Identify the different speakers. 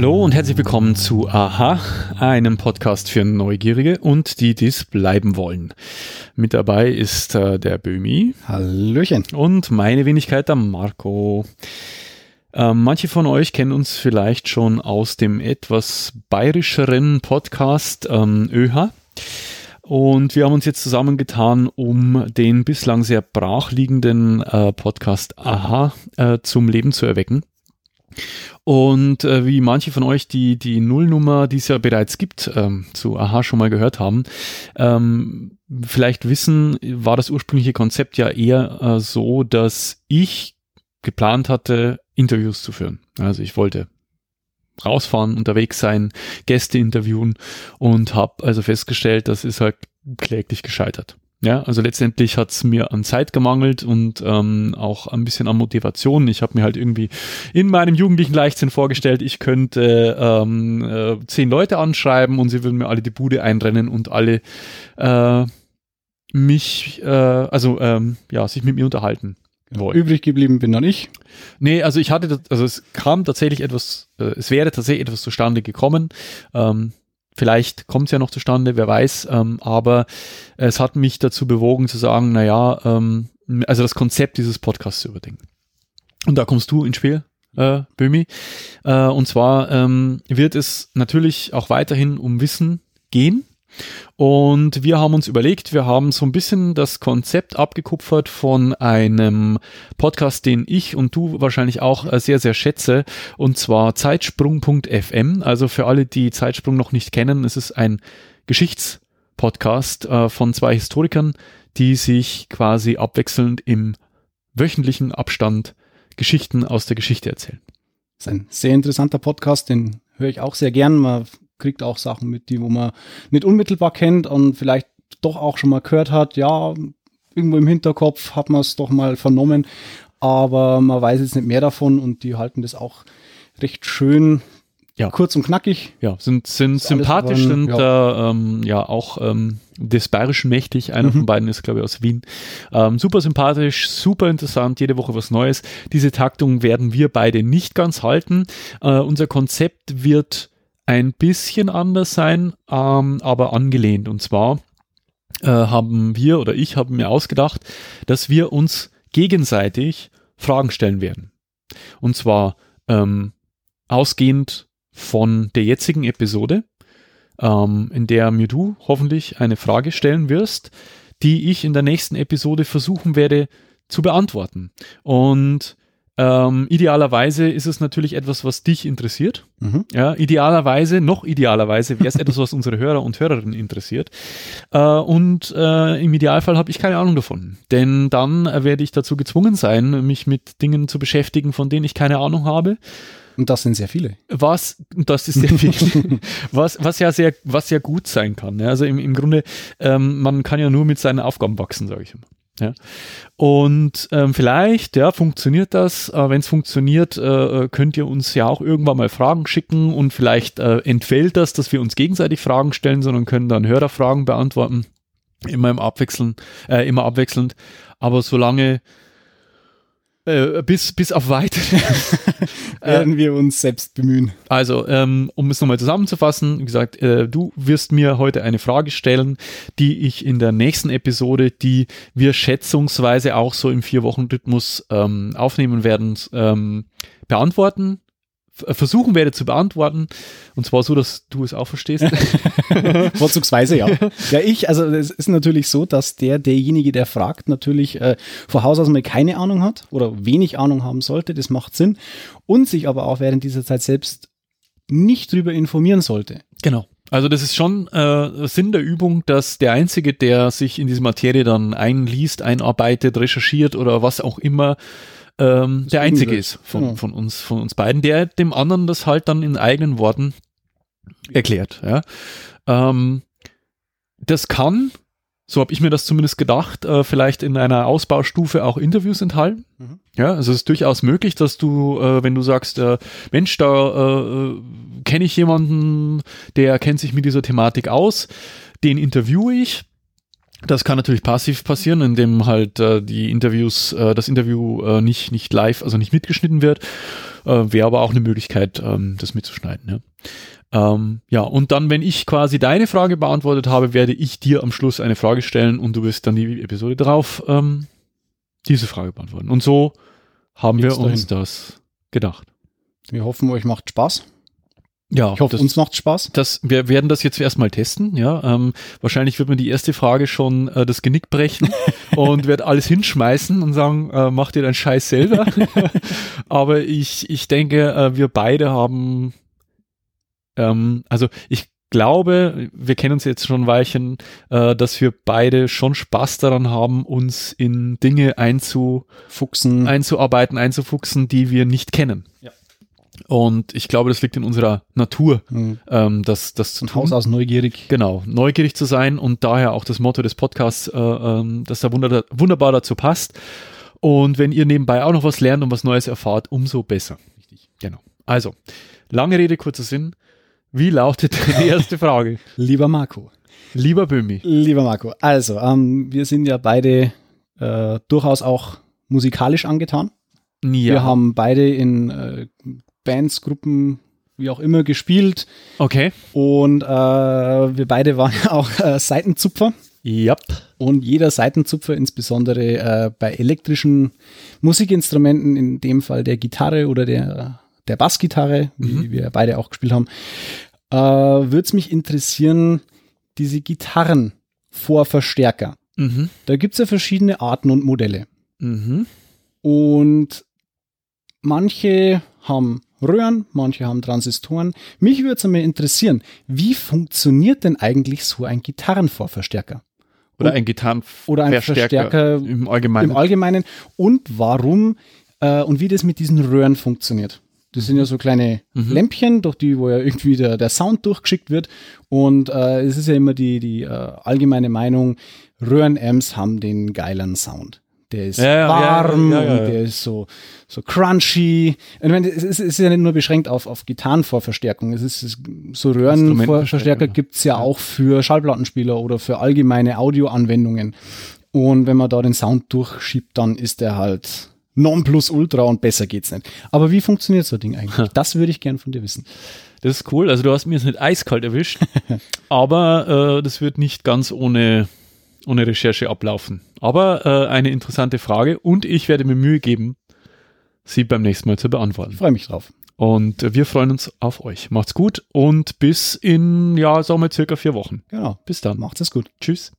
Speaker 1: Hallo und herzlich willkommen zu Aha, einem Podcast für Neugierige und die dies bleiben wollen. Mit dabei ist äh, der Bömi.
Speaker 2: Hallöchen.
Speaker 1: Und meine Wenigkeit, der Marco. Ähm, manche von euch kennen uns vielleicht schon aus dem etwas bayerischeren Podcast ähm, ÖH. Und wir haben uns jetzt zusammengetan, um den bislang sehr brachliegenden äh, Podcast Aha äh, zum Leben zu erwecken. Und äh, wie manche von euch die, die Nullnummer, die es ja bereits gibt, ähm, zu Aha schon mal gehört haben, ähm, vielleicht wissen, war das ursprüngliche Konzept ja eher äh, so, dass ich geplant hatte, Interviews zu führen. Also ich wollte rausfahren, unterwegs sein, Gäste interviewen und habe also festgestellt, das ist halt kläglich gescheitert. Ja, also letztendlich hat's mir an Zeit gemangelt und ähm, auch ein bisschen an Motivation. Ich habe mir halt irgendwie in meinem jugendlichen Leichtsinn vorgestellt, ich könnte ähm, äh, zehn Leute anschreiben und sie würden mir alle die Bude einrennen und alle äh, mich, äh, also ähm, ja, sich mit mir unterhalten.
Speaker 2: Wollen. Übrig geblieben bin dann ich.
Speaker 1: Nee, also ich hatte, also es kam tatsächlich etwas, äh, es wäre tatsächlich etwas zustande gekommen. Ähm, Vielleicht kommt es ja noch zustande, wer weiß. Ähm, aber es hat mich dazu bewogen zu sagen, naja, ähm, also das Konzept dieses Podcasts zu überdenken. Und da kommst du ins Spiel, äh, Bömi. Äh, und zwar ähm, wird es natürlich auch weiterhin um Wissen gehen. Und wir haben uns überlegt, wir haben so ein bisschen das Konzept abgekupfert von einem Podcast, den ich und du wahrscheinlich auch äh, sehr, sehr schätze, und zwar Zeitsprung.fm. Also für alle, die Zeitsprung noch nicht kennen, es ist ein Geschichtspodcast äh, von zwei Historikern, die sich quasi abwechselnd im wöchentlichen Abstand Geschichten aus der Geschichte erzählen.
Speaker 2: Das ist ein sehr interessanter Podcast, den höre ich auch sehr gern. Man kriegt auch Sachen mit, die wo man nicht unmittelbar kennt und vielleicht doch auch schon mal gehört hat, ja, irgendwo im Hinterkopf hat man es doch mal vernommen, aber man weiß jetzt nicht mehr davon und die halten das auch recht schön ja. kurz und knackig.
Speaker 1: Ja, sind, sind sympathisch, sind ja, äh, ähm, ja auch ähm, des Bayerischen mächtig. Einer mhm. von beiden ist, glaube ich, aus Wien. Ähm, super sympathisch, super interessant, jede Woche was Neues. Diese Taktung werden wir beide nicht ganz halten. Äh, unser Konzept wird ein bisschen anders sein, ähm, aber angelehnt. Und zwar äh, haben wir oder ich habe mir ausgedacht, dass wir uns gegenseitig Fragen stellen werden. Und zwar ähm, ausgehend von der jetzigen Episode, ähm, in der mir du hoffentlich eine Frage stellen wirst, die ich in der nächsten Episode versuchen werde zu beantworten. Und ähm, idealerweise ist es natürlich etwas, was dich interessiert. Mhm. Ja, idealerweise, noch idealerweise wäre es etwas, was unsere Hörer und Hörerinnen interessiert. Äh, und äh, im Idealfall habe ich keine Ahnung davon. Denn dann werde ich dazu gezwungen sein, mich mit Dingen zu beschäftigen, von denen ich keine Ahnung habe.
Speaker 2: Und das sind sehr viele.
Speaker 1: Was, das ist sehr viel, was, was ja sehr, was ja gut sein kann. Ja. Also im, im Grunde, ähm, man kann ja nur mit seinen Aufgaben wachsen, sage ich immer. Ja. Und ähm, vielleicht, ja, funktioniert das. Äh, Wenn es funktioniert, äh, äh, könnt ihr uns ja auch irgendwann mal Fragen schicken und vielleicht äh, entfällt das, dass wir uns gegenseitig Fragen stellen, sondern können dann Hörerfragen beantworten. Immer im Abwechseln, äh, immer abwechselnd. Aber solange äh, bis, bis auf weitere
Speaker 2: werden wir uns selbst bemühen.
Speaker 1: Also, ähm, um es nochmal zusammenzufassen, wie gesagt, äh, du wirst mir heute eine Frage stellen, die ich in der nächsten Episode, die wir schätzungsweise auch so im Vier-Wochen-Rhythmus ähm, aufnehmen werden, ähm, beantworten äh, versuchen werde zu beantworten. Und zwar so, dass du es auch verstehst.
Speaker 2: Vorzugsweise, ja. Ja, ich, also es ist natürlich so, dass der, derjenige, der fragt, natürlich äh, vor Haus aus mal keine Ahnung hat oder wenig Ahnung haben sollte. Das macht Sinn. Und sich aber auch während dieser Zeit selbst nicht drüber informieren sollte.
Speaker 1: Genau. Also das ist schon äh, Sinn der Übung, dass der Einzige, der sich in diese Materie dann einliest, einarbeitet, recherchiert oder was auch immer, ähm, der einzige ist von, genau. von uns, von uns beiden, der dem anderen das halt dann in eigenen Worten erklärt. Ja. Ähm, das kann, so habe ich mir das zumindest gedacht, äh, vielleicht in einer Ausbaustufe auch Interviews enthalten. Mhm. Ja, also es ist durchaus möglich, dass du, äh, wenn du sagst, äh, Mensch, da äh, kenne ich jemanden, der kennt sich mit dieser Thematik aus, den interviewe ich das kann natürlich passiv passieren, indem halt äh, die Interviews, äh, das Interview äh, nicht, nicht live, also nicht mitgeschnitten wird. Äh, Wäre aber auch eine Möglichkeit, ähm, das mitzuschneiden. Ja. Ähm, ja, und dann, wenn ich quasi deine Frage beantwortet habe, werde ich dir am Schluss eine Frage stellen und du wirst dann die Episode drauf ähm, diese Frage beantworten. Und so haben
Speaker 2: Geht's
Speaker 1: wir uns das gedacht.
Speaker 2: Wir hoffen, euch macht Spaß.
Speaker 1: Ja,
Speaker 2: Ich hoffe,
Speaker 1: das,
Speaker 2: uns macht Spaß.
Speaker 1: das, wir werden das jetzt erstmal testen. Ja, ähm, wahrscheinlich wird mir die erste Frage schon äh, das Genick brechen und wird alles hinschmeißen und sagen, äh, mach dir deinen Scheiß selber. Aber ich, ich denke, äh, wir beide haben, ähm, also ich glaube, wir kennen uns jetzt schon ein Weilchen, äh, dass wir beide schon Spaß daran haben, uns in Dinge einzu,
Speaker 2: Fuchsen.
Speaker 1: einzuarbeiten, einzufuchsen, die wir nicht kennen.
Speaker 2: Ja.
Speaker 1: Und ich glaube, das liegt in unserer Natur,
Speaker 2: Hm.
Speaker 1: ähm, das, das zu
Speaker 2: Von Haus aus neugierig.
Speaker 1: Genau, neugierig zu sein und daher auch das Motto des Podcasts, äh, ähm, dass da wunder wunderbar dazu passt. Und wenn ihr nebenbei auch noch was lernt und was Neues erfahrt, umso besser. Richtig. Genau. Also, lange Rede, kurzer Sinn. Wie lautet die erste Frage?
Speaker 2: Lieber Marco.
Speaker 1: Lieber Böhmi.
Speaker 2: Lieber Marco. Also, ähm, wir sind ja beide äh, durchaus auch musikalisch angetan.
Speaker 1: Ja.
Speaker 2: Wir haben beide in äh, Bands, Gruppen, wie auch immer gespielt.
Speaker 1: Okay.
Speaker 2: Und äh, wir beide waren ja auch äh, Seitenzupfer.
Speaker 1: Yep.
Speaker 2: Und jeder Seitenzupfer, insbesondere äh, bei elektrischen Musikinstrumenten, in dem Fall der Gitarre oder der, der Bassgitarre, wie
Speaker 1: Mhm.
Speaker 2: wir beide auch gespielt haben, äh, würde es mich interessieren, diese Gitarren vor Verstärker.
Speaker 1: Mhm.
Speaker 2: Da gibt es ja verschiedene Arten und Modelle.
Speaker 1: Mhm.
Speaker 2: Und manche haben Röhren, manche haben Transistoren. Mich würde es einmal interessieren, wie funktioniert denn eigentlich so ein Gitarrenvorverstärker?
Speaker 1: Oder ein Gitarrenverstärker
Speaker 2: oder ein Verstärker
Speaker 1: im Allgemeinen.
Speaker 2: im Allgemeinen und warum äh, und wie das mit diesen Röhren funktioniert. Das sind ja so kleine
Speaker 1: Mhm.
Speaker 2: Lämpchen, durch die, wo ja irgendwie der, der Sound durchgeschickt wird. Und äh, es ist ja immer die, die äh, allgemeine Meinung, Röhrenamps haben den geilen Sound. Der ist
Speaker 1: Ja,
Speaker 2: warm
Speaker 1: ja, ja,
Speaker 2: der ist so, so crunchy. Ich meine, es ist, es ist ja nicht nur beschränkt auf, auf Gitarrenvorverstärkung. Es ist, es, so Röhrenvorverstärker gibt's ja auch für Schallplattenspieler oder für allgemeine Audioanwendungen. Und wenn man da den Sound durchschiebt, dann ist der halt Nonplusultra und besser geht's nicht. Aber wie funktioniert so ein Ding eigentlich? Das würde ich gern von dir wissen.
Speaker 1: Das ist cool. Also du hast mir jetzt nicht eiskalt erwischt, aber äh, das wird nicht ganz ohne, ohne Recherche ablaufen. Aber äh, eine interessante Frage und ich werde mir Mühe geben, sie beim nächsten Mal zu beantworten.
Speaker 2: Ich freue mich drauf.
Speaker 1: Und äh, wir freuen uns auf euch. Macht's gut und bis in, ja, sagen wir circa vier Wochen.
Speaker 2: Genau.
Speaker 1: Bis dann.
Speaker 2: Macht es gut. Tschüss.